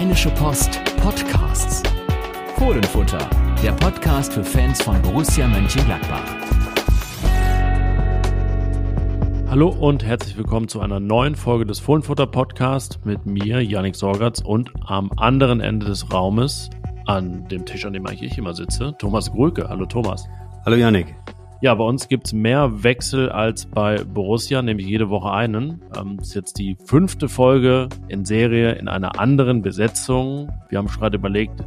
Rheinische Post Podcasts. Fohlenfutter, der Podcast für Fans von Borussia Mönchengladbach. Hallo und herzlich willkommen zu einer neuen Folge des Fohlenfutter Podcasts mit mir, Yannick Sorgatz, und am anderen Ende des Raumes, an dem Tisch, an dem eigentlich ich immer sitze, Thomas Gröke. Hallo Thomas. Hallo Yannick. Ja, bei uns gibt's mehr Wechsel als bei Borussia, nämlich jede Woche einen. Ähm, ist jetzt die fünfte Folge in Serie in einer anderen Besetzung. Wir haben schon gerade überlegt,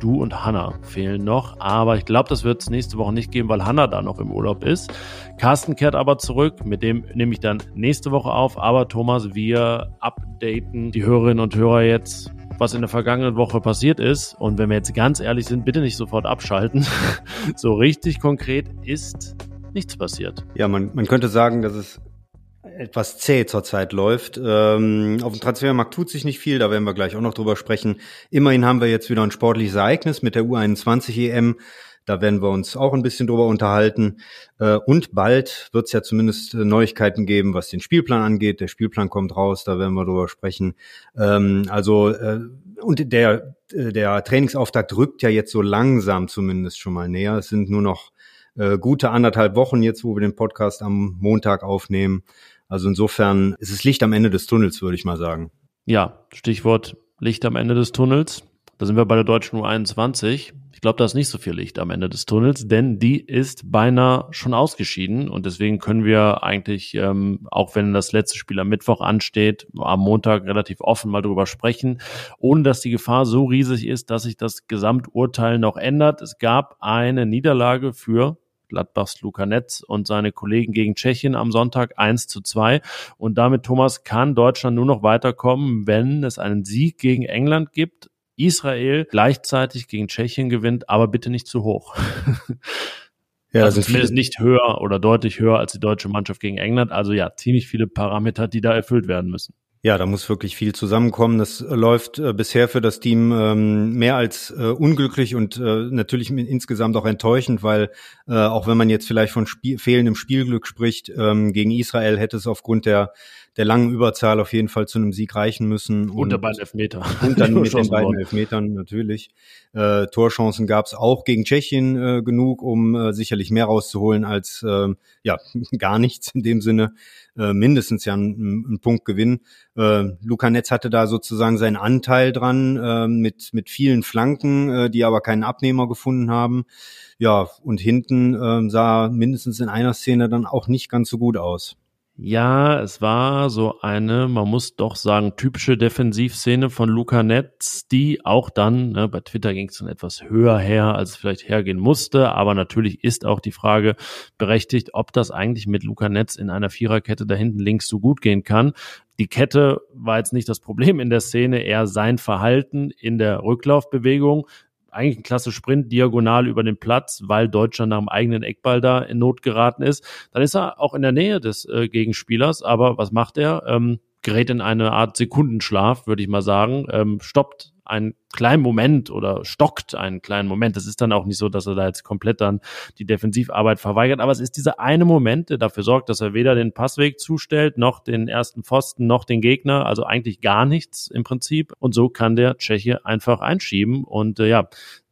du und Hanna fehlen noch, aber ich glaube, das wird es nächste Woche nicht geben, weil Hanna da noch im Urlaub ist. Carsten kehrt aber zurück, mit dem nehme ich dann nächste Woche auf. Aber Thomas, wir updaten die Hörerinnen und Hörer jetzt was in der vergangenen Woche passiert ist. Und wenn wir jetzt ganz ehrlich sind, bitte nicht sofort abschalten. so richtig konkret ist nichts passiert. Ja, man, man könnte sagen, dass es etwas zäh zurzeit läuft. Ähm, auf dem Transfermarkt tut sich nicht viel, da werden wir gleich auch noch drüber sprechen. Immerhin haben wir jetzt wieder ein sportliches Ereignis mit der U21 EM. Da werden wir uns auch ein bisschen drüber unterhalten. Äh, und bald wird es ja zumindest äh, Neuigkeiten geben, was den Spielplan angeht. Der Spielplan kommt raus, da werden wir drüber sprechen. Ähm, also äh, und der der Trainingsauftakt rückt ja jetzt so langsam zumindest schon mal näher. Es sind nur noch gute anderthalb Wochen jetzt, wo wir den Podcast am Montag aufnehmen. Also insofern ist es Licht am Ende des Tunnels, würde ich mal sagen. Ja, Stichwort Licht am Ende des Tunnels. Da sind wir bei der deutschen U21. Ich glaube, da ist nicht so viel Licht am Ende des Tunnels, denn die ist beinahe schon ausgeschieden und deswegen können wir eigentlich, ähm, auch wenn das letzte Spiel am Mittwoch ansteht, am Montag relativ offen mal drüber sprechen, ohne dass die Gefahr so riesig ist, dass sich das Gesamturteil noch ändert. Es gab eine Niederlage für Gladbachs Luca Netz und seine Kollegen gegen Tschechien am Sonntag 1 zu 2. Und damit, Thomas, kann Deutschland nur noch weiterkommen, wenn es einen Sieg gegen England gibt Israel gleichzeitig gegen Tschechien gewinnt, aber bitte nicht zu hoch. Ja, also zumindest nicht höher oder deutlich höher als die deutsche Mannschaft gegen England. Also ja, ziemlich viele Parameter, die da erfüllt werden müssen. Ja, da muss wirklich viel zusammenkommen. Das äh, läuft äh, bisher für das Team ähm, mehr als äh, unglücklich und äh, natürlich insgesamt auch enttäuschend, weil äh, auch wenn man jetzt vielleicht von Spiel fehlendem Spielglück spricht, ähm, gegen Israel hätte es aufgrund der der langen Überzahl auf jeden Fall zu einem Sieg reichen müssen. Und, und beiden Elfmeter. Und dann mit den beiden Elfmetern natürlich. Äh, Torchancen gab es auch gegen Tschechien äh, genug, um äh, sicherlich mehr rauszuholen als äh, ja gar nichts in dem Sinne. Äh, mindestens ja ein, ein Punkt Gewinn. Äh, Luca Netz hatte da sozusagen seinen Anteil dran äh, mit mit vielen Flanken, äh, die aber keinen Abnehmer gefunden haben. Ja, und hinten äh, sah mindestens in einer Szene dann auch nicht ganz so gut aus. Ja, es war so eine, man muss doch sagen, typische Defensivszene von Luca Netz, die auch dann, ne, bei Twitter ging es dann etwas höher her, als es vielleicht hergehen musste, aber natürlich ist auch die Frage berechtigt, ob das eigentlich mit Luca Netz in einer Viererkette da hinten links so gut gehen kann. Die Kette war jetzt nicht das Problem in der Szene, eher sein Verhalten in der Rücklaufbewegung eigentlich ein klasse Sprint diagonal über den Platz, weil Deutschland nach dem eigenen Eckball da in Not geraten ist. Dann ist er auch in der Nähe des äh, Gegenspielers, aber was macht er? Ähm, gerät in eine Art Sekundenschlaf, würde ich mal sagen, ähm, stoppt einen kleinen Moment oder stockt einen kleinen Moment. Das ist dann auch nicht so, dass er da jetzt komplett dann die Defensivarbeit verweigert, aber es ist dieser eine Moment, der dafür sorgt, dass er weder den Passweg zustellt, noch den ersten Pfosten, noch den Gegner, also eigentlich gar nichts im Prinzip. Und so kann der Tscheche einfach einschieben. Und äh, ja,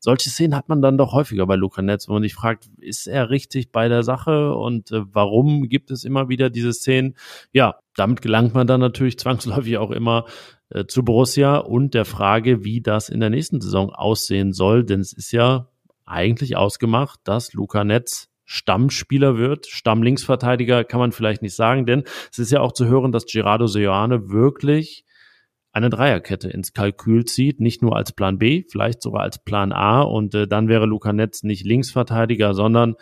solche Szenen hat man dann doch häufiger bei Luca Netz, wo man sich fragt, ist er richtig bei der Sache und äh, warum gibt es immer wieder diese Szenen? Ja, damit gelangt man dann natürlich zwangsläufig auch immer äh, zu Borussia und der Frage, wie das in der nächsten Saison aussehen soll. Denn es ist ja eigentlich ausgemacht, dass Luca Netz Stammspieler wird. Stammlinksverteidiger kann man vielleicht nicht sagen, denn es ist ja auch zu hören, dass Gerardo Seoane wirklich eine Dreierkette ins Kalkül zieht, nicht nur als Plan B, vielleicht sogar als Plan A und äh, dann wäre Luca Netz nicht Linksverteidiger, sondern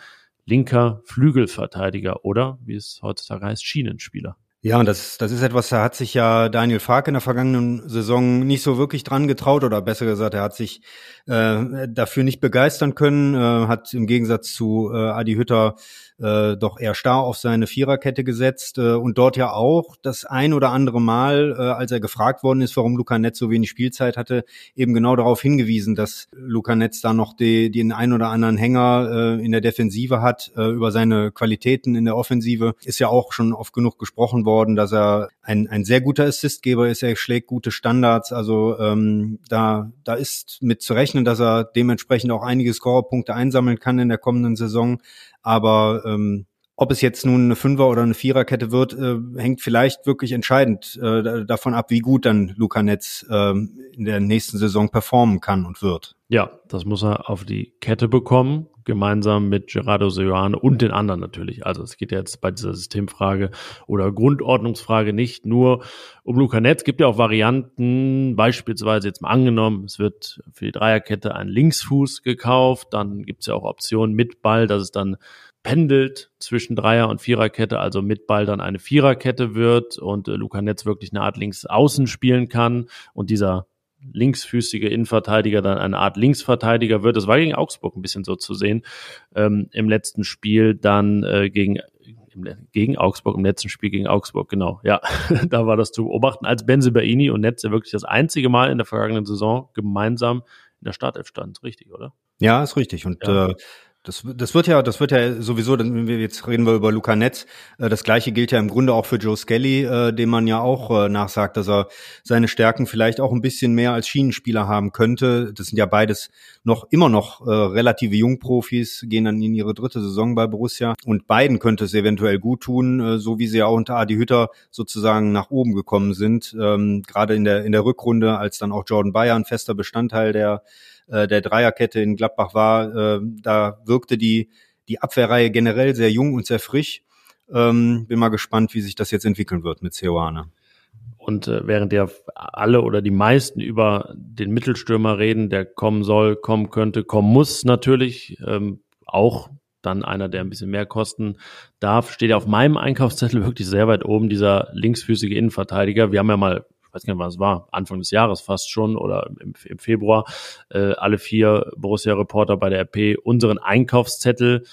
linker Flügelverteidiger oder, wie es heutzutage heißt, Schienenspieler. Ja, und das, das ist etwas, da hat sich ja Daniel Fark in der vergangenen Saison nicht so wirklich dran getraut oder besser gesagt, er hat sich äh, dafür nicht begeistern können, äh, hat im Gegensatz zu äh, Adi Hütter äh, doch eher starr auf seine Viererkette gesetzt äh, und dort ja auch das ein oder andere Mal, äh, als er gefragt worden ist, warum Luca Netz so wenig Spielzeit hatte, eben genau darauf hingewiesen, dass Luca Netz da noch die, den ein oder anderen Hänger äh, in der Defensive hat. Äh, über seine Qualitäten in der Offensive ist ja auch schon oft genug gesprochen worden, dass er ein, ein sehr guter Assistgeber ist. Er schlägt gute Standards. Also ähm, da, da ist mit zu rechnen, dass er dementsprechend auch einige Scorerpunkte einsammeln kann in der kommenden Saison. Aber ähm, ob es jetzt nun eine Fünfer- oder eine Viererkette wird, äh, hängt vielleicht wirklich entscheidend äh, davon ab, wie gut dann Luca Netz äh, in der nächsten Saison performen kann und wird. Ja, das muss er auf die Kette bekommen, gemeinsam mit Gerardo Seoane und den anderen natürlich. Also es geht jetzt bei dieser Systemfrage oder Grundordnungsfrage nicht nur um Luca Netz. Es gibt ja auch Varianten, beispielsweise jetzt mal angenommen, es wird für die Dreierkette ein Linksfuß gekauft, dann gibt es ja auch Optionen mit Ball, dass es dann pendelt zwischen Dreier- und Viererkette, also mit Ball dann eine Viererkette wird und äh, Luca Netz wirklich eine Art Linksaußen spielen kann und dieser linksfüßige Innenverteidiger dann eine Art Linksverteidiger wird. Das war gegen Augsburg ein bisschen so zu sehen. Ähm, Im letzten Spiel dann äh, gegen gegen Augsburg, im letzten Spiel gegen Augsburg, genau. Ja, da war das zu beobachten, als Benze Baini und Netz ja wirklich das einzige Mal in der vergangenen Saison gemeinsam in der Startelf stand. Richtig, oder? Ja, ist richtig. Und ja. äh, das, das wird ja, das wird ja sowieso, wenn wir jetzt reden wir über Luca Netz, äh, das gleiche gilt ja im Grunde auch für Joe Skelly, äh, dem man ja auch äh, nachsagt, dass er seine Stärken vielleicht auch ein bisschen mehr als Schienenspieler haben könnte. Das sind ja beides noch immer noch relative Jungprofis, gehen dann in ihre dritte Saison bei Borussia und beiden könnte es eventuell gut tun, so wie sie ja unter Adi Hütter sozusagen nach oben gekommen sind, ähm, gerade in der in der Rückrunde, als dann auch Jordan Bayer ein fester Bestandteil der äh, der Dreierkette in Gladbach war, äh, da wirkte die, die Abwehrreihe generell sehr jung und sehr frisch. Ähm, bin mal gespannt, wie sich das jetzt entwickeln wird mit Ceoane. Und äh, während ja alle oder die meisten über den Mittelstürmer reden, der kommen soll, kommen könnte, kommen muss natürlich, ähm, auch dann einer, der ein bisschen mehr kosten darf, steht ja auf meinem Einkaufszettel wirklich sehr weit oben dieser linksfüßige Innenverteidiger. Wir haben ja mal weiß gar nicht, was es war, Anfang des Jahres fast schon oder im, im Februar, äh, alle vier Borussia-Reporter bei der RP unseren Einkaufszettel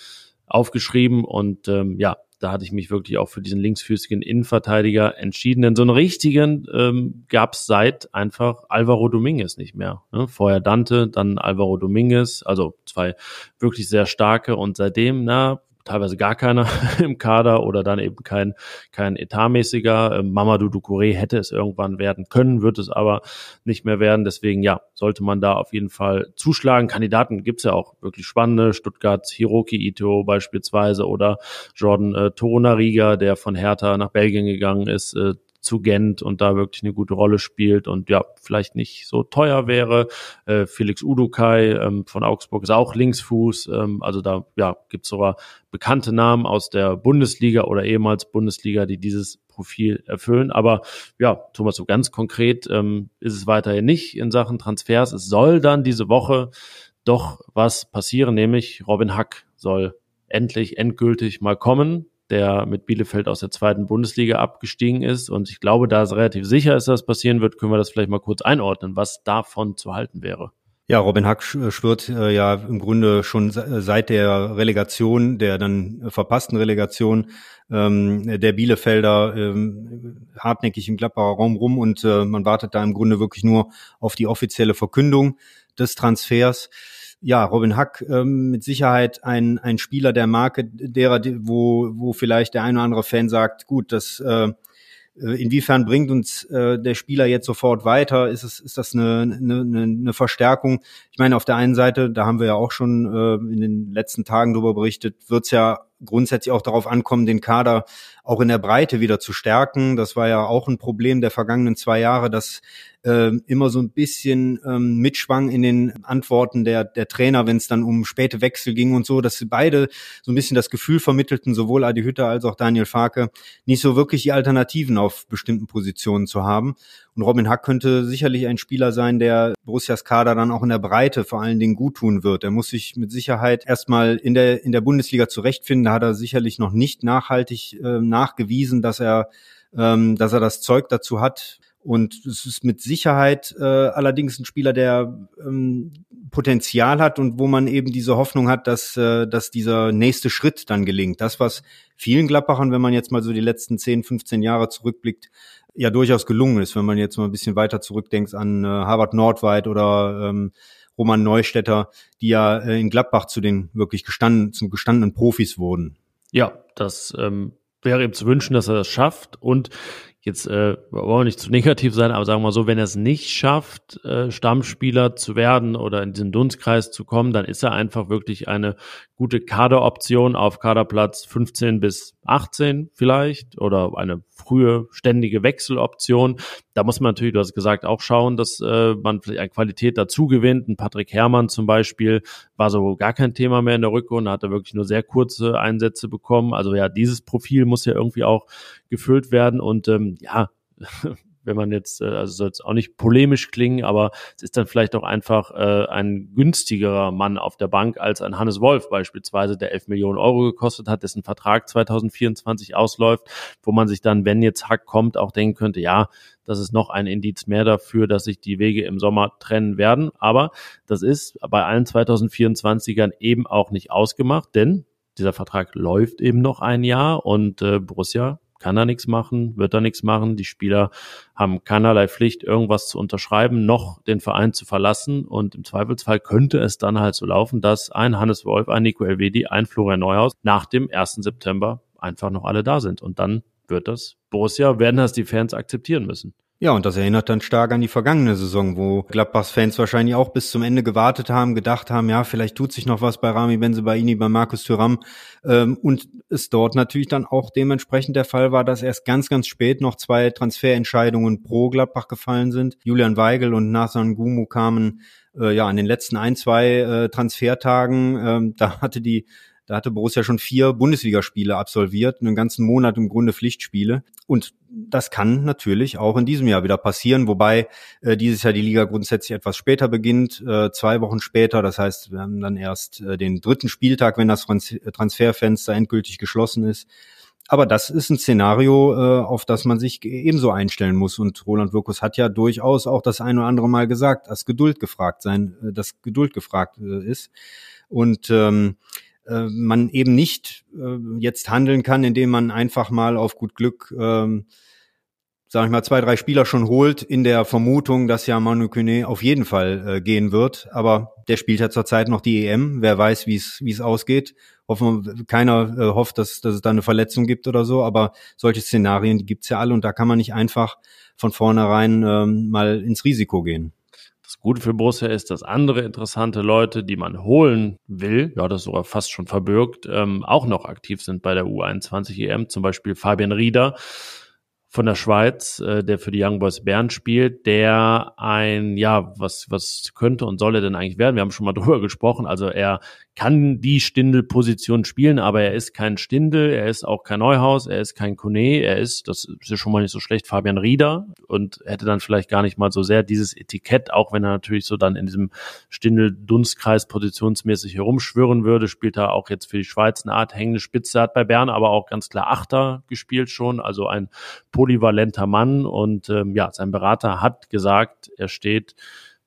aufgeschrieben und ähm, ja, da hatte ich mich wirklich auch für diesen linksfüßigen Innenverteidiger entschieden. Denn so einen richtigen ähm, gab es seit einfach Alvaro Dominguez nicht mehr. Ne? Vorher Dante, dann Alvaro Dominguez, also zwei wirklich sehr starke und seitdem, na, teilweise gar keiner im Kader oder dann eben kein, kein etatmäßiger. Ähm, Mamadou Ducouré hätte es irgendwann werden können, wird es aber nicht mehr werden. Deswegen, ja, sollte man da auf jeden Fall zuschlagen. Kandidaten gibt's ja auch wirklich spannende. Stuttgart Hiroki Ito beispielsweise oder Jordan äh, Torunariga, der von Hertha nach Belgien gegangen ist, äh, zu Gent und da wirklich eine gute Rolle spielt und ja, vielleicht nicht so teuer wäre. Äh, Felix Udukai ähm, von Augsburg ist auch Linksfuß. Ähm, also da ja, gibt es sogar bekannte Namen aus der Bundesliga oder ehemals Bundesliga, die dieses Profil erfüllen. Aber ja, Thomas, so ganz konkret ähm, ist es weiterhin nicht in Sachen Transfers. Es soll dann diese Woche doch was passieren, nämlich Robin Hack soll endlich endgültig mal kommen der mit Bielefeld aus der zweiten Bundesliga abgestiegen ist. Und ich glaube, da es relativ sicher ist, dass passieren wird, können wir das vielleicht mal kurz einordnen, was davon zu halten wäre. Ja, Robin Hack schwört äh, ja im Grunde schon seit der Relegation, der dann verpassten Relegation ähm, der Bielefelder ähm, hartnäckig im Gladbacher Raum rum und äh, man wartet da im Grunde wirklich nur auf die offizielle Verkündung des Transfers ja, Robin Hack ähm, mit Sicherheit ein, ein Spieler der Marke, derer, wo, wo vielleicht der ein oder andere Fan sagt, gut, das äh, äh, inwiefern bringt uns äh, der Spieler jetzt sofort weiter? Ist es ist das eine, eine, eine Verstärkung? Ich meine, auf der einen Seite, da haben wir ja auch schon äh, in den letzten Tagen darüber berichtet, wird es ja grundsätzlich auch darauf ankommen, den Kader auch in der Breite wieder zu stärken. Das war ja auch ein Problem der vergangenen zwei Jahre, dass äh, immer so ein bisschen ähm, mitschwang in den Antworten der, der Trainer, wenn es dann um späte Wechsel ging und so, dass sie beide so ein bisschen das Gefühl vermittelten, sowohl Adi Hütter als auch Daniel Farke, nicht so wirklich die Alternativen auf bestimmten Positionen zu haben. Und Robin Hack könnte sicherlich ein Spieler sein, der Borussias Kader dann auch in der Breite vor allen Dingen gut tun wird. Er muss sich mit Sicherheit erstmal in der, in der Bundesliga zurechtfinden. Hat er sicherlich noch nicht nachhaltig äh, nachgewiesen, dass er, ähm, dass er das Zeug dazu hat. Und es ist mit Sicherheit äh, allerdings ein Spieler, der ähm, Potenzial hat und wo man eben diese Hoffnung hat, dass, äh, dass dieser nächste Schritt dann gelingt. Das, was vielen Gladbachern, wenn man jetzt mal so die letzten 10, 15 Jahre zurückblickt, ja durchaus gelungen ist, wenn man jetzt mal ein bisschen weiter zurückdenkt an äh, Harvard Nordweit oder ähm, Roman Neustädter, die ja äh, in Gladbach zu den wirklich gestanden, zum gestandenen Profis wurden. Ja, das ähm, wäre ihm zu wünschen, dass er das schafft. Und jetzt äh, wollen wir nicht zu negativ sein, aber sagen wir mal so, wenn er es nicht schafft, äh, Stammspieler zu werden oder in diesen Dunstkreis zu kommen, dann ist er einfach wirklich eine gute Kaderoption auf Kaderplatz 15 bis 18 vielleicht oder eine frühe ständige Wechseloption. Da muss man natürlich, du hast gesagt, auch schauen, dass äh, man vielleicht an Qualität dazu gewinnt. Ein Patrick Herrmann zum Beispiel war so gar kein Thema mehr in der Rückrunde, hat er wirklich nur sehr kurze Einsätze bekommen. Also ja, dieses Profil muss ja irgendwie auch gefüllt werden und ähm, ja, wenn man jetzt, äh, also soll es auch nicht polemisch klingen, aber es ist dann vielleicht auch einfach äh, ein günstigerer Mann auf der Bank als ein Hannes Wolf beispielsweise, der 11 Millionen Euro gekostet hat, dessen Vertrag 2024 ausläuft, wo man sich dann, wenn jetzt Hack kommt, auch denken könnte, ja, das ist noch ein Indiz mehr dafür, dass sich die Wege im Sommer trennen werden. Aber das ist bei allen 2024ern eben auch nicht ausgemacht, denn dieser Vertrag läuft eben noch ein Jahr und äh, Borussia kann er nichts machen, wird er nichts machen. Die Spieler haben keinerlei Pflicht, irgendwas zu unterschreiben, noch den Verein zu verlassen. Und im Zweifelsfall könnte es dann halt so laufen, dass ein Hannes Wolf, ein Nico Elvedi, ein Florian Neuhaus nach dem 1. September einfach noch alle da sind. Und dann wird das Borussia, werden das die Fans akzeptieren müssen. Ja, und das erinnert dann stark an die vergangene Saison, wo Gladbachs Fans wahrscheinlich auch bis zum Ende gewartet haben, gedacht haben, ja, vielleicht tut sich noch was bei Rami Benzebaini, bei Markus Thuram. Ähm, und es dort natürlich dann auch dementsprechend der Fall war, dass erst ganz, ganz spät noch zwei Transferentscheidungen pro Gladbach gefallen sind. Julian Weigel und Nathan Gumu kamen äh, ja an den letzten ein, zwei äh, Transfertagen. Ähm, da hatte die da hatte Borussia schon vier Bundesligaspiele absolviert, einen ganzen Monat im Grunde Pflichtspiele. Und das kann natürlich auch in diesem Jahr wieder passieren, wobei äh, dieses Jahr die Liga grundsätzlich etwas später beginnt, äh, zwei Wochen später. Das heißt, wir haben dann erst äh, den dritten Spieltag, wenn das Transferfenster endgültig geschlossen ist. Aber das ist ein Szenario, äh, auf das man sich ebenso einstellen muss. Und Roland Wirkus hat ja durchaus auch das ein oder andere Mal gesagt, dass Geduld gefragt sein, äh, dass Geduld gefragt äh, ist. Und ähm, äh, man eben nicht äh, jetzt handeln kann, indem man einfach mal auf gut Glück, ähm, sage ich mal, zwei, drei Spieler schon holt, in der Vermutung, dass ja Manu Kone auf jeden Fall äh, gehen wird. Aber der spielt ja zurzeit noch die EM. Wer weiß, wie es wie es ausgeht. Hoffen, keiner äh, hofft, dass, dass es da eine Verletzung gibt oder so. Aber solche Szenarien, die gibt's ja alle und da kann man nicht einfach von vornherein ähm, mal ins Risiko gehen. Das Gute für Borussia ist, dass andere interessante Leute, die man holen will, ja, das sogar fast schon verbürgt, ähm, auch noch aktiv sind bei der U21 EM, zum Beispiel Fabian Rieder von der Schweiz, äh, der für die Young Boys Bern spielt, der ein, ja, was, was könnte und soll er denn eigentlich werden? Wir haben schon mal drüber gesprochen. Also er kann die Stindel-Position spielen, aber er ist kein Stindel, er ist auch kein Neuhaus, er ist kein Kone, er ist, das ist ja schon mal nicht so schlecht, Fabian Rieder und hätte dann vielleicht gar nicht mal so sehr dieses Etikett, auch wenn er natürlich so dann in diesem Stindel-Dunstkreis positionsmäßig herumschwirren würde, spielt er auch jetzt für die Schweiz eine Art hängende Spitze, hat bei Bern aber auch ganz klar Achter gespielt schon, also ein polyvalenter Mann und ähm, ja, sein Berater hat gesagt, er steht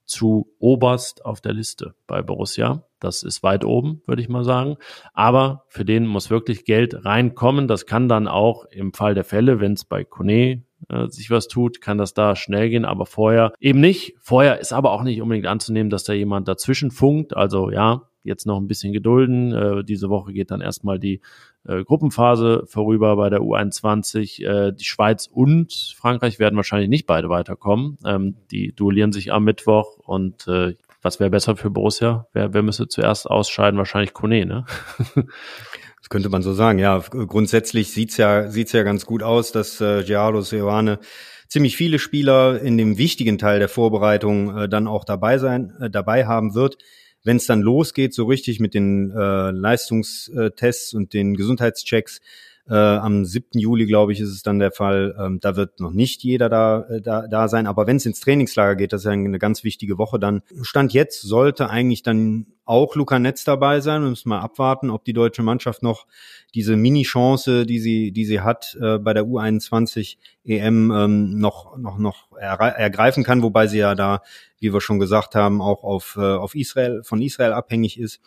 zu oberst auf der Liste bei Borussia. Das ist weit oben, würde ich mal sagen. Aber für den muss wirklich Geld reinkommen. Das kann dann auch im Fall der Fälle, wenn es bei Kone äh, sich was tut, kann das da schnell gehen, aber vorher eben nicht. Vorher ist aber auch nicht unbedingt anzunehmen, dass da jemand dazwischen funkt. Also ja, jetzt noch ein bisschen gedulden. Äh, diese Woche geht dann erstmal die äh, Gruppenphase vorüber bei der U21. Äh, die Schweiz und Frankreich werden wahrscheinlich nicht beide weiterkommen. Ähm, die duellieren sich am Mittwoch und äh, was wäre besser für Borussia? Wer, wer müsste zuerst ausscheiden? Wahrscheinlich Kone, ne? das könnte man so sagen. Ja, grundsätzlich sieht's ja sieht's ja ganz gut aus, dass äh, Gerardo Seoane ziemlich viele Spieler in dem wichtigen Teil der Vorbereitung äh, dann auch dabei sein, äh, dabei haben wird wenn es dann losgeht, so richtig mit den äh, Leistungstests und den Gesundheitschecks, äh, am 7. Juli, glaube ich, ist es dann der Fall. Ähm, da wird noch nicht jeder da, äh, da, da sein. Aber wenn es ins Trainingslager geht, das ist ja eine ganz wichtige Woche, dann Stand jetzt sollte eigentlich dann auch Luca Netz dabei sein. Wir müssen mal abwarten, ob die deutsche Mannschaft noch diese Mini-Chance, die sie, die sie hat, äh, bei der U21 EM ähm, noch, noch, noch ergreifen kann, wobei sie ja da, wie wir schon gesagt haben, auch auf, äh, auf Israel, von Israel abhängig ist.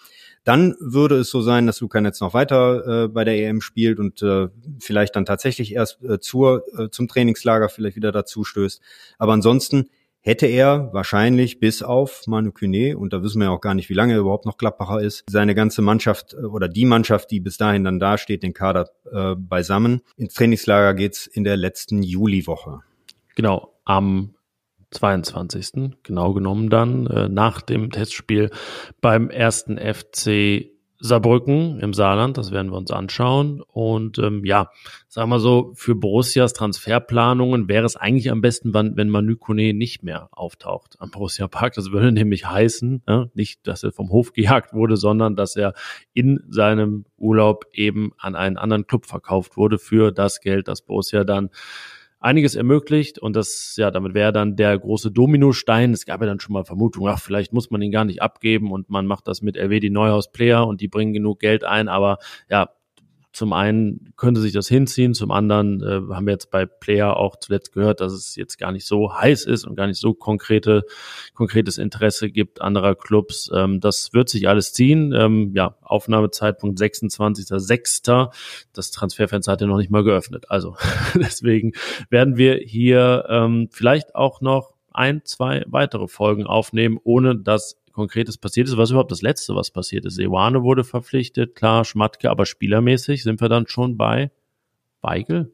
Dann würde es so sein, dass Luca Netz noch weiter äh, bei der EM spielt und äh, vielleicht dann tatsächlich erst äh, zur, äh, zum Trainingslager vielleicht wieder dazu stößt. Aber ansonsten hätte er wahrscheinlich bis auf Manu Kune, und da wissen wir ja auch gar nicht, wie lange er überhaupt noch Gladbacher ist, seine ganze Mannschaft äh, oder die Mannschaft, die bis dahin dann dasteht, den Kader äh, beisammen. Ins Trainingslager geht's in der letzten Juliwoche. Genau, am 22. genau genommen dann äh, nach dem Testspiel beim ersten FC Saarbrücken im Saarland, das werden wir uns anschauen. Und ähm, ja, sagen wir so, für Borussias Transferplanungen wäre es eigentlich am besten, wenn, wenn Manu Kone nicht mehr auftaucht am Borussia Park. Das würde nämlich heißen, ja, nicht, dass er vom Hof gejagt wurde, sondern dass er in seinem Urlaub eben an einen anderen Club verkauft wurde für das Geld, das Borussia dann einiges ermöglicht und das, ja, damit wäre dann der große Dominostein. Es gab ja dann schon mal Vermutungen, ach, vielleicht muss man ihn gar nicht abgeben und man macht das mit RW die Neuhaus Player und die bringen genug Geld ein, aber ja, zum einen könnte sich das hinziehen, zum anderen äh, haben wir jetzt bei Player auch zuletzt gehört, dass es jetzt gar nicht so heiß ist und gar nicht so konkrete, konkretes Interesse gibt anderer Clubs. Ähm, das wird sich alles ziehen. Ähm, ja, Aufnahmezeitpunkt 26.06. Das Transferfenster hat ja noch nicht mal geöffnet. Also deswegen werden wir hier ähm, vielleicht auch noch ein, zwei weitere Folgen aufnehmen, ohne dass Konkretes passiert ist. Was überhaupt das Letzte, was passiert ist? Ewane wurde verpflichtet, klar, Schmatke, aber spielermäßig sind wir dann schon bei Weigel?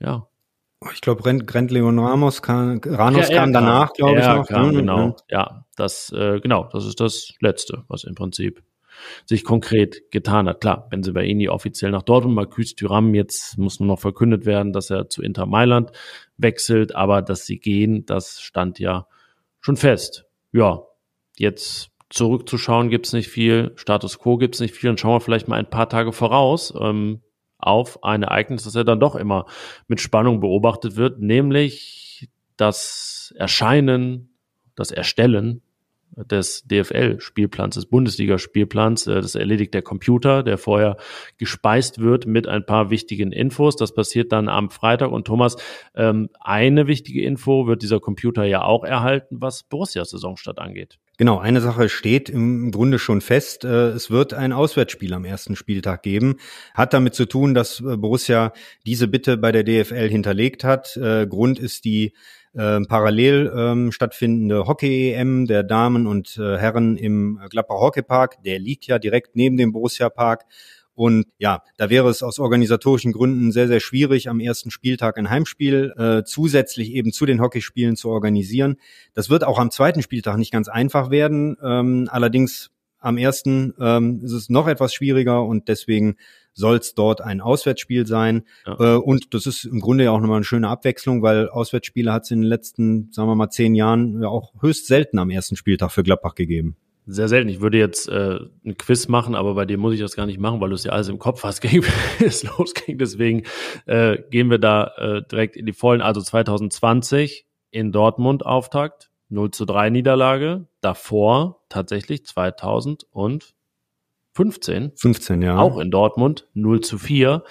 Ja. Ich glaube, Grant Leon Ramos kam, Ranos ja, kam danach, glaube ich, noch. Kam, mhm. genau, ja, das, äh, genau, das ist das Letzte, was im Prinzip sich konkret getan hat. Klar, wenn sie bei Benzemaini offiziell nach Dortmund, Marcus Thuram, jetzt muss nur noch verkündet werden, dass er zu Inter Mailand wechselt, aber dass sie gehen, das stand ja schon fest. Ja, Jetzt zurückzuschauen gibt's nicht viel, Status quo gibt's nicht viel und schauen wir vielleicht mal ein paar Tage voraus ähm, auf ein Ereignis, das ja dann doch immer mit Spannung beobachtet wird, nämlich das Erscheinen, das Erstellen des DFL-Spielplans, des Bundesliga-Spielplans. Äh, das erledigt der Computer, der vorher gespeist wird mit ein paar wichtigen Infos. Das passiert dann am Freitag. Und Thomas, ähm, eine wichtige Info wird dieser Computer ja auch erhalten, was Borussias Saisonstart angeht. Genau, eine Sache steht im Grunde schon fest. Äh, es wird ein Auswärtsspiel am ersten Spieltag geben. Hat damit zu tun, dass äh, Borussia diese Bitte bei der DFL hinterlegt hat. Äh, Grund ist die parallel ähm, stattfindende Hockey-EM der Damen und Herren im Gladbach Hockeypark. Der liegt ja direkt neben dem Borussia Park. Und ja, da wäre es aus organisatorischen Gründen sehr, sehr schwierig, am ersten Spieltag ein Heimspiel äh, zusätzlich eben zu den Hockeyspielen zu organisieren. Das wird auch am zweiten Spieltag nicht ganz einfach werden. Ähm, allerdings am ersten ähm, ist es noch etwas schwieriger und deswegen soll es dort ein Auswärtsspiel sein. Ja. Äh, und das ist im Grunde ja auch nochmal eine schöne Abwechslung, weil Auswärtsspiele hat es in den letzten, sagen wir mal, zehn Jahren ja auch höchst selten am ersten Spieltag für Gladbach gegeben sehr selten. Ich würde jetzt äh, ein Quiz machen, aber bei dir muss ich das gar nicht machen, weil du es ja alles im Kopf hast, gegen es losging. Deswegen äh, gehen wir da äh, direkt in die Vollen. Also 2020 in Dortmund Auftakt, 0 zu 3 Niederlage. Davor tatsächlich 2015. 15, ja. Auch in Dortmund, 0 zu 4.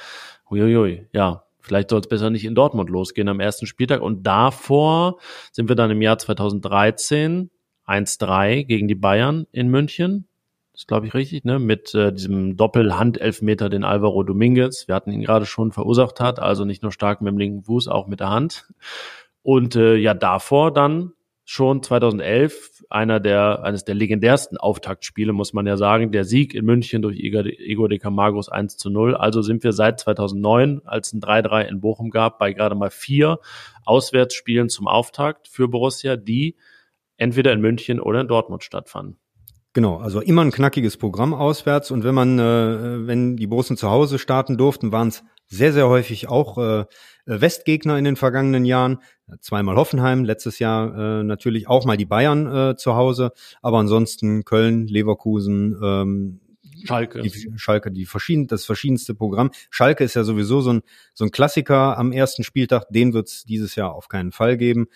Uiuiui, ja. Vielleicht soll es besser nicht in Dortmund losgehen am ersten Spieltag. Und davor sind wir dann im Jahr 2013 1-3 gegen die Bayern in München. Das glaube ich richtig, ne? Mit äh, diesem Doppelhandelfmeter, den Alvaro Dominguez, wir hatten ihn gerade schon verursacht hat, also nicht nur stark mit dem linken Fuß, auch mit der Hand. Und äh, ja, davor dann schon 2011 einer der, eines der legendärsten Auftaktspiele, muss man ja sagen. Der Sieg in München durch Igor de Camargos 1 zu 0. Also sind wir seit 2009, als ein 3-3 in Bochum gab, bei gerade mal vier Auswärtsspielen zum Auftakt für Borussia, die entweder in München oder in Dortmund stattfanden. Genau, also immer ein knackiges Programm auswärts und wenn man, äh, wenn die Borussen zu Hause starten durften, waren es sehr, sehr häufig auch äh, Westgegner in den vergangenen Jahren. Zweimal Hoffenheim, letztes Jahr äh, natürlich auch mal die Bayern äh, zu Hause, aber ansonsten Köln, Leverkusen, ähm, Schalke. Die, Schalke, die verschieden, das verschiedenste Programm. Schalke ist ja sowieso so ein, so ein Klassiker am ersten Spieltag. Den wird es dieses Jahr auf keinen Fall geben.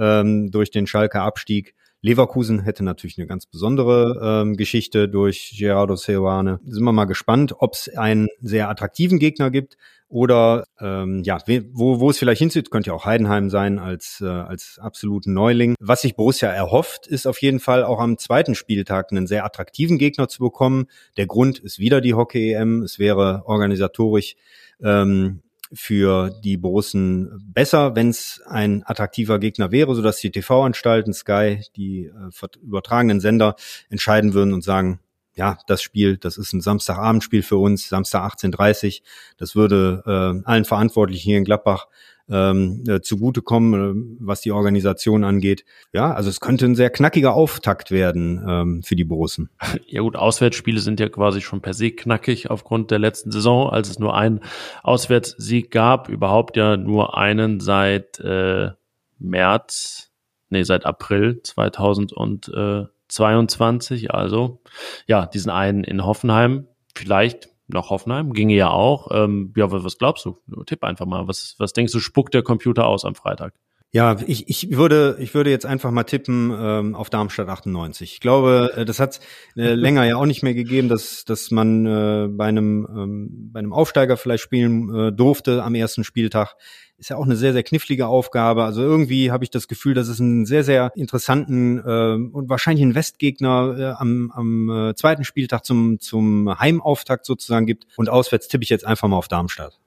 Ähm, durch den Schalke Abstieg Leverkusen hätte natürlich eine ganz besondere ähm, Geschichte durch Gerardo Seoane. Sind wir mal gespannt, ob es einen sehr attraktiven Gegner gibt oder ähm, ja, wo, wo es vielleicht hinzieht, könnte ja auch Heidenheim sein als, äh, als absoluten Neuling. Was sich Borussia erhofft, ist auf jeden Fall auch am zweiten Spieltag einen sehr attraktiven Gegner zu bekommen. Der Grund ist wieder die Hockey-EM. Es wäre organisatorisch ähm, für die Borussen besser, wenn es ein attraktiver Gegner wäre, sodass die TV-Anstalten, Sky, die äh, übertragenen Sender entscheiden würden und sagen, ja, das Spiel, das ist ein Samstagabendspiel für uns, Samstag 18.30 Das würde äh, allen Verantwortlichen hier in Gladbach ähm, äh, zugutekommen, äh, was die Organisation angeht. Ja, also es könnte ein sehr knackiger Auftakt werden ähm, für die Borussen. Ja gut, Auswärtsspiele sind ja quasi schon per se knackig aufgrund der letzten Saison, als es nur einen Auswärtssieg gab, überhaupt ja nur einen seit äh, März, nee, seit April 2022, also ja, diesen einen in Hoffenheim, vielleicht nach Hoffenheim, ginge ja auch. Ähm, ja, was glaubst du? Tipp einfach mal. Was, was denkst du, spuckt der Computer aus am Freitag? Ja, ich, ich würde ich würde jetzt einfach mal tippen ähm, auf Darmstadt 98. Ich glaube, äh, das hat äh, länger ja auch nicht mehr gegeben, dass dass man äh, bei einem ähm, bei einem Aufsteiger vielleicht spielen äh, durfte am ersten Spieltag. Ist ja auch eine sehr sehr knifflige Aufgabe. Also irgendwie habe ich das Gefühl, dass es einen sehr sehr interessanten äh, und wahrscheinlich einen Westgegner äh, am am äh, zweiten Spieltag zum zum Heimauftakt sozusagen gibt. Und auswärts tippe ich jetzt einfach mal auf Darmstadt.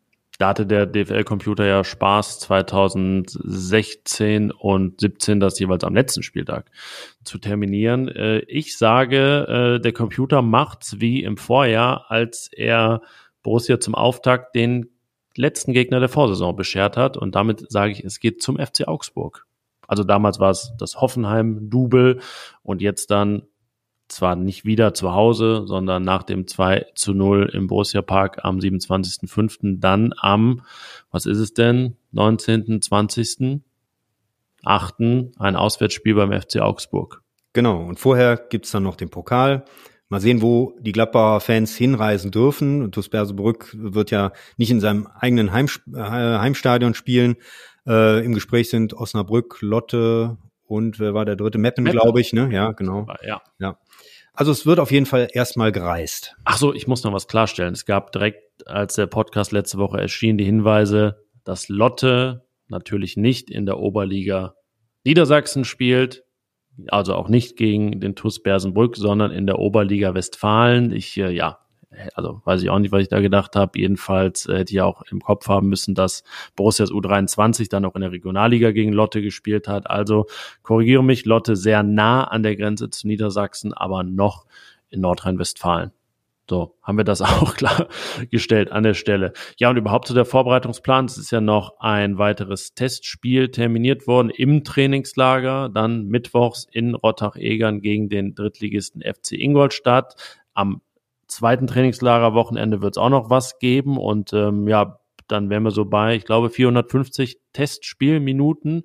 Da hatte der DFL-Computer ja Spaß 2016 und 17 das jeweils am letzten Spieltag zu terminieren. Äh, ich sage, äh, der Computer macht's wie im Vorjahr, als er Borussia zum Auftakt den letzten Gegner der Vorsaison beschert hat. Und damit sage ich, es geht zum FC Augsburg. Also damals war es das Hoffenheim-Double und jetzt dann zwar nicht wieder zu Hause, sondern nach dem 2 zu 0 im Borussia Park am 27.05. dann am, was ist es denn, 19., 20., 8. ein Auswärtsspiel beim FC Augsburg. Genau, und vorher gibt's dann noch den Pokal. Mal sehen, wo die Gladbacher Fans hinreisen dürfen. Und TuS Bersebrück wird ja nicht in seinem eigenen Heim, äh, Heimstadion spielen. Äh, Im Gespräch sind Osnabrück, Lotte und wer war der dritte? Meppen, Meppen. glaube ich, ne? Ja, genau. Ja. ja. Also es wird auf jeden Fall erstmal gereist. Ach so, ich muss noch was klarstellen. Es gab direkt, als der Podcast letzte Woche erschien, die Hinweise, dass Lotte natürlich nicht in der Oberliga Niedersachsen spielt, also auch nicht gegen den TuS Bersenbrück, sondern in der Oberliga Westfalen. Ich, äh, ja, also weiß ich auch nicht, was ich da gedacht habe. Jedenfalls äh, hätte ich auch im Kopf haben müssen, dass Borussias U23 dann auch in der Regionalliga gegen Lotte gespielt hat. Also korrigiere mich, Lotte sehr nah an der Grenze zu Niedersachsen, aber noch in Nordrhein-Westfalen. So, haben wir das auch klargestellt an der Stelle. Ja, und überhaupt zu der Vorbereitungsplan. Es ist ja noch ein weiteres Testspiel terminiert worden im Trainingslager, dann mittwochs in Rottach-Egern gegen den Drittligisten FC Ingolstadt. Am zweiten Trainingslagerwochenende wird es auch noch was geben und ähm, ja, dann wären wir so bei, ich glaube, 450 Testspielminuten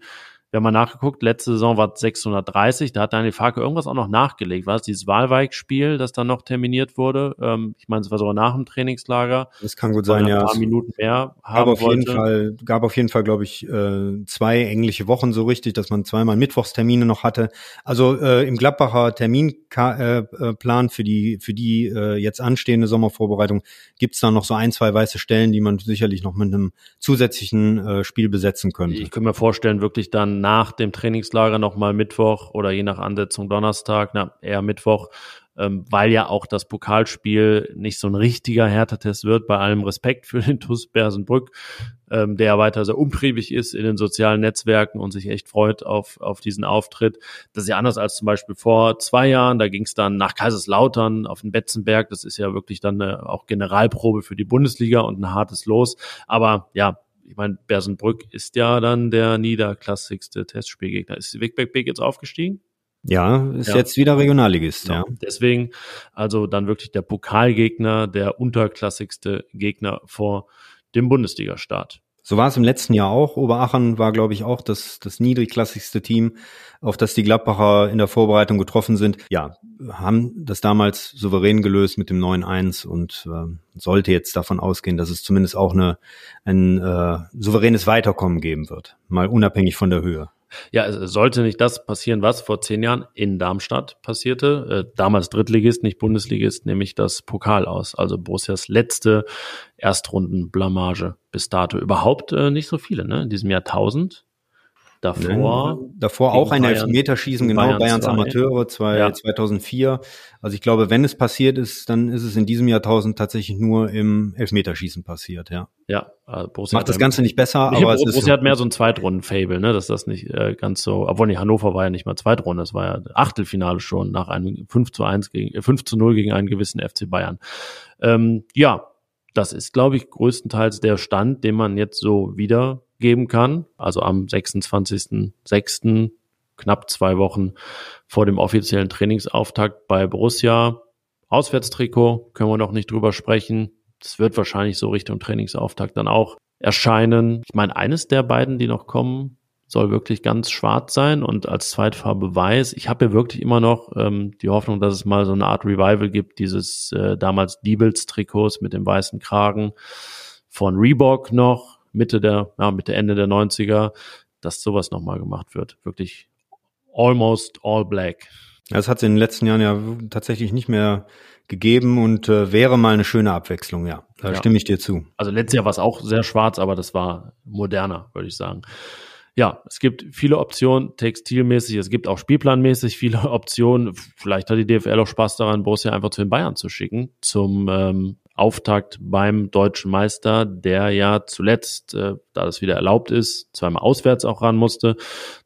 wir haben mal nachgeguckt, letzte Saison war es 630, da hat Daniel Farke irgendwas auch noch nachgelegt. War es dieses Wahlweig-Spiel, das dann noch terminiert wurde? Ähm, ich meine, es war sogar nach dem Trainingslager. Das kann gut sein, ja. Ein paar Minuten mehr haben gab auf wollte. jeden Fall, gab auf jeden Fall, glaube ich, äh, zwei englische Wochen so richtig, dass man zweimal Mittwochstermine noch hatte. Also äh, im Gladbacher Terminplan äh, äh für die für die jetzt anstehende Sommervorbereitung gibt's da noch so ein, zwei weiße Stellen, die man sicherlich noch mit einem zusätzlichen Spiel besetzen könnte. Ich könnte mir vorstellen, wirklich dann nach dem Trainingslager nochmal Mittwoch oder je nach Ansetzung Donnerstag, na, eher Mittwoch, ähm, weil ja auch das Pokalspiel nicht so ein richtiger Härtetest wird, bei allem Respekt für den TuS Bersenbrück, ähm, der weiter sehr umtriebig ist in den sozialen Netzwerken und sich echt freut auf, auf diesen Auftritt. Das ist ja anders als zum Beispiel vor zwei Jahren, da ging es dann nach Kaiserslautern auf den Betzenberg, das ist ja wirklich dann eine, auch Generalprobe für die Bundesliga und ein hartes Los, aber ja, ich meine, Bersenbrück ist ja dann der niederklassigste Testspielgegner. Ist Wigbeck jetzt aufgestiegen? Ja, ist ja. jetzt wieder Regionalligist, ja. ja. Deswegen also dann wirklich der Pokalgegner, der unterklassigste Gegner vor dem Bundesliga-Start. So war es im letzten Jahr auch. Oberachern war, glaube ich, auch das, das niedrigklassigste Team, auf das die Gladbacher in der Vorbereitung getroffen sind. Ja, haben das damals souverän gelöst mit dem 9-1 und äh, sollte jetzt davon ausgehen, dass es zumindest auch eine, ein äh, souveränes Weiterkommen geben wird. Mal unabhängig von der Höhe. Ja, es sollte nicht das passieren, was vor zehn Jahren in Darmstadt passierte. Äh, damals Drittligist, nicht Bundesligist, nämlich das Pokal aus. Also Borussias letzte Erstrundenblamage bis dato. Überhaupt äh, nicht so viele, ne? In diesem Jahrtausend. Davor, nee, davor auch ein Elfmeterschießen, genau, Bayern Bayerns zwei. Amateure zwei, ja. 2004. Also ich glaube, wenn es passiert ist, dann ist es in diesem Jahrtausend tatsächlich nur im Elfmeterschießen passiert, ja. Ja, äh, Borussia macht das Ganze nicht besser, aber es ist Borussia hat mehr so ein Zweitrunden-Fable, ne, dass das nicht äh, ganz so, obwohl nicht Hannover war ja nicht mal Zweitrunde, das war ja Achtelfinale schon nach einem 5 zu 1 gegen, äh, 5 zu 0 gegen einen gewissen FC Bayern. Ähm, ja, das ist, glaube ich, größtenteils der Stand, den man jetzt so wieder geben kann. Also am 26.06., knapp zwei Wochen vor dem offiziellen Trainingsauftakt bei Borussia. Auswärtstrikot können wir noch nicht drüber sprechen. Das wird wahrscheinlich so Richtung Trainingsauftakt dann auch erscheinen. Ich meine, eines der beiden, die noch kommen, soll wirklich ganz schwarz sein und als Zweitfarbe weiß. Ich habe ja wirklich immer noch ähm, die Hoffnung, dass es mal so eine Art Revival gibt, dieses äh, damals Diebels-Trikots mit dem weißen Kragen von Reebok noch. Mitte der, ja, Mitte, Ende der 90er, dass sowas nochmal gemacht wird. Wirklich almost all black. Das hat es in den letzten Jahren ja tatsächlich nicht mehr gegeben und äh, wäre mal eine schöne Abwechslung, ja. Da ja. stimme ich dir zu. Also letztes Jahr war es auch sehr schwarz, aber das war moderner, würde ich sagen. Ja, es gibt viele Optionen, textilmäßig, es gibt auch spielplanmäßig viele Optionen. Vielleicht hat die DFL auch Spaß daran, Borussia einfach zu den Bayern zu schicken, zum ähm, Auftakt beim deutschen Meister, der ja zuletzt, äh, da das wieder erlaubt ist, zweimal auswärts auch ran musste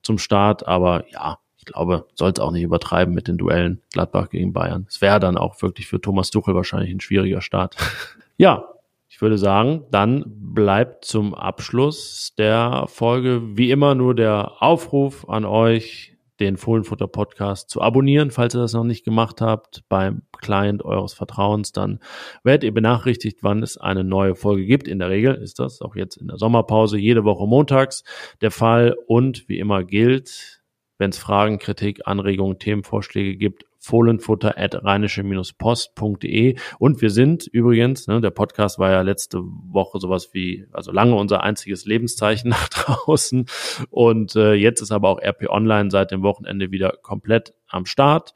zum Start. Aber ja, ich glaube, soll es auch nicht übertreiben mit den Duellen Gladbach gegen Bayern. Es wäre dann auch wirklich für Thomas Tuchel wahrscheinlich ein schwieriger Start. ja, ich würde sagen, dann bleibt zum Abschluss der Folge wie immer nur der Aufruf an euch, den Fohlenfutter Podcast zu abonnieren, falls ihr das noch nicht gemacht habt, beim Client eures Vertrauens. Dann werdet ihr benachrichtigt, wann es eine neue Folge gibt. In der Regel ist das auch jetzt in der Sommerpause jede Woche montags der Fall. Und wie immer gilt, wenn es Fragen, Kritik, Anregungen, Themenvorschläge gibt, fohlenfutter at rheinische-post.de. Und wir sind übrigens, ne, der Podcast war ja letzte Woche sowas wie, also lange unser einziges Lebenszeichen nach draußen. Und äh, jetzt ist aber auch RP Online seit dem Wochenende wieder komplett am Start.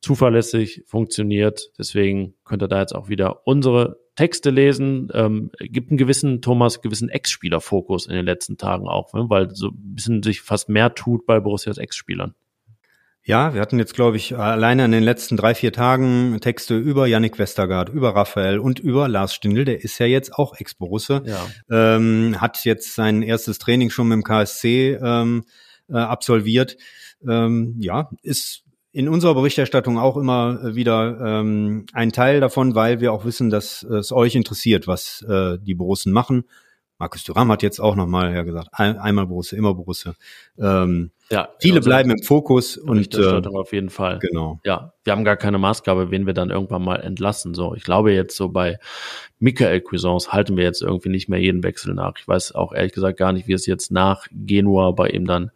Zuverlässig funktioniert. Deswegen könnt ihr da jetzt auch wieder unsere Texte lesen, ähm, gibt einen gewissen, Thomas, gewissen Ex-Spieler-Fokus in den letzten Tagen auch, ne? weil so ein bisschen sich fast mehr tut bei Borussias Ex-Spielern. Ja, wir hatten jetzt, glaube ich, alleine in den letzten drei, vier Tagen Texte über Yannick Westergaard, über Raphael und über Lars Stindl, der ist ja jetzt auch Ex-Borusse, ja. ähm, hat jetzt sein erstes Training schon mit dem KSC ähm, äh, absolviert. Ähm, ja, ist in unserer Berichterstattung auch immer wieder ähm, ein Teil davon, weil wir auch wissen, dass es euch interessiert, was äh, die Borussen machen. Markus Thuram hat jetzt auch nochmal ja gesagt, ein, einmal Borussia, immer Borussia. Ähm, ja, viele also bleiben im Fokus und äh, auf jeden Fall. Genau. Ja, wir haben gar keine Maßgabe, wen wir dann irgendwann mal entlassen. So, ich glaube jetzt so bei Michael Cuisance halten wir jetzt irgendwie nicht mehr jeden Wechsel nach. Ich weiß auch ehrlich gesagt gar nicht, wie es jetzt nach Genua bei ihm dann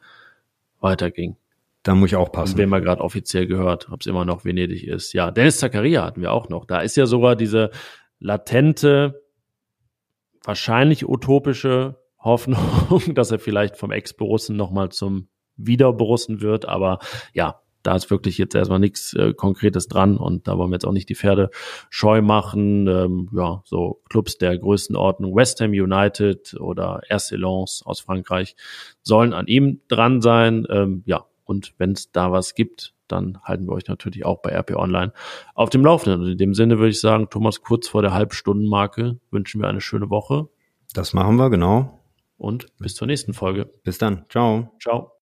weiterging. Da muss ich auch passen. Und wen man gerade offiziell gehört, ob es immer noch Venedig ist. Ja, Dennis Zakaria hatten wir auch noch. Da ist ja sogar diese latente, wahrscheinlich utopische Hoffnung, dass er vielleicht vom Ex-Borussen nochmal zum Wieder-Borussen wird. Aber ja, da ist wirklich jetzt erstmal nichts äh, Konkretes dran und da wollen wir jetzt auch nicht die Pferde scheu machen. Ähm, ja, so Clubs der Größenordnung, West Ham United oder RC Lens aus Frankreich sollen an ihm dran sein. Ähm, ja, und wenn es da was gibt, dann halten wir euch natürlich auch bei RP Online auf dem Laufenden. Und in dem Sinne würde ich sagen, Thomas, kurz vor der Halbstundenmarke wünschen wir eine schöne Woche. Das machen wir, genau. Und bis zur nächsten Folge. Bis dann. Ciao. Ciao.